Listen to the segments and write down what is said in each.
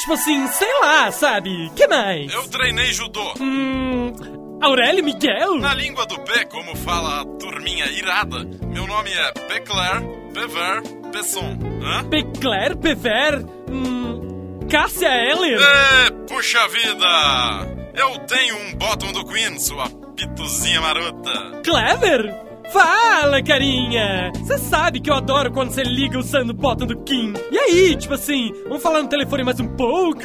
Tipo assim, sei lá, sabe? Que mais? Eu treinei judô. Hum. Aurélio Miguel? Na língua do pé, como fala a turminha irada, meu nome é Pecler Pever Pesson. Hã? Pecler Pever? Hum. Cássia Eller? É, puxa vida! Eu tenho um bottom do Queen, sua pituzinha marota. Clever? Fala, carinha! Você sabe que eu adoro quando você liga usando o botão do Kim. E aí, tipo assim, vamos falar no telefone mais um pouco?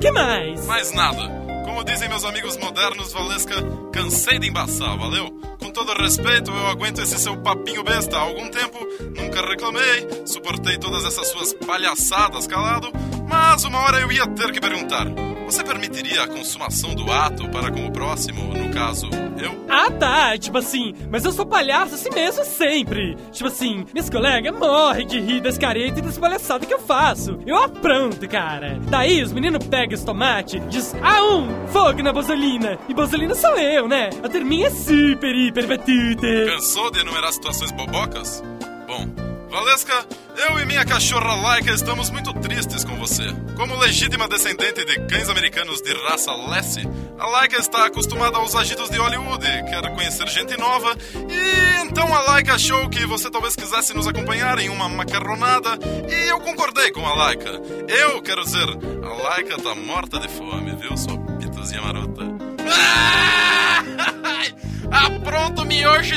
que mais? Mais nada. Como dizem meus amigos modernos, Valesca, cansei de embaçar, valeu? Com todo respeito, eu aguento esse seu papinho besta há algum tempo, nunca reclamei, suportei todas essas suas palhaçadas calado, mas uma hora eu ia ter que perguntar: você permitiria a consumação do ato para com o próximo, no caso, eu? Ah, tá, tipo assim, mas eu sou palhaço assim mesmo sempre. Tipo assim, minhas colegas morrem de rir das caretas e das palhaçadas que eu faço. Eu apronto, cara. Daí os meninos pegam esse tomate, diz, ah, um, fogo na bosolina. E bosolina sou eu, né? A turminha é super, hiper batuta. Cansou de enumerar situações bobocas? Bom, Valesca, eu e minha cachorra Laika estamos muito tristes com você. Como legítima descendente de cães americanos de raça Lassie, a Laika está acostumada aos agitos de Hollywood, quer conhecer gente nova, e então a Laika achou que você talvez quisesse nos acompanhar em uma macarronada, e eu concordei com a Laika. Eu quero dizer, a Laika tá morta de fome, viu, sua pituzinha marota? Apronto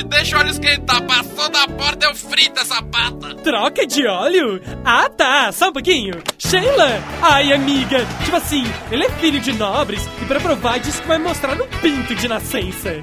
deixa o óleo esquentar. Passou da porta, eu frito essa pata. Troca de óleo? Ah, tá. Só um pouquinho. Sheila? Ai, amiga. Tipo assim, ele é filho de nobres e pra provar diz que vai mostrar no pinto de nascença.